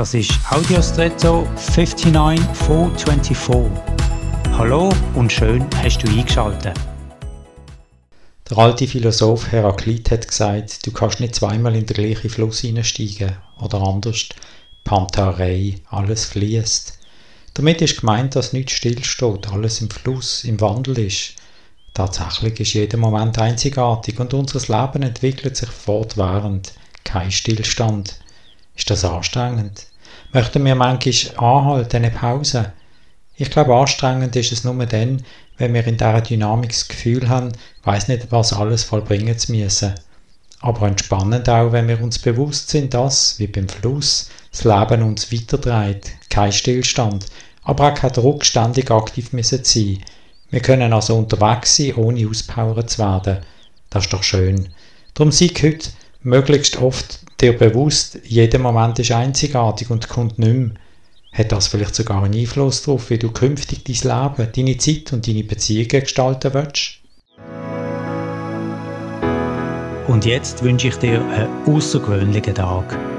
Das ist Audiostretto 59424. Hallo und schön hast du eingeschaltet. Der alte Philosoph Heraklit hat gesagt, du kannst nicht zweimal in den gleichen Fluss hineinsteigen. Oder anders, Pantarei, alles fließt. Damit ist gemeint, dass nichts stillsteht, alles im Fluss, im Wandel ist. Tatsächlich ist jeder Moment einzigartig und unser Leben entwickelt sich fortwährend. Kein Stillstand. Ist das anstrengend? Möchten wir manchmal anhalten, eine Pause? Ich glaube, anstrengend ist es nur dann, wenn wir in dieser Dynamik das Gefühl haben, weiß nicht, was alles vollbringen zu müssen. Aber entspannend auch, wenn wir uns bewusst sind, dass, wie beim Fluss, das Leben uns weiterdreht. Kein Stillstand, aber auch kein Druck, ständig aktiv müssen sein. Wir können also unterwegs sein, ohne auspowert zu werden. Das ist doch schön. Darum sei heute möglichst oft dir bewusst, jeder Moment ist einzigartig und kommt nicht mehr. Hat das vielleicht sogar einen Einfluss darauf, wie du künftig dein Leben, deine Zeit und deine Beziehungen gestalten willst? Und jetzt wünsche ich dir einen außergewöhnlichen Tag.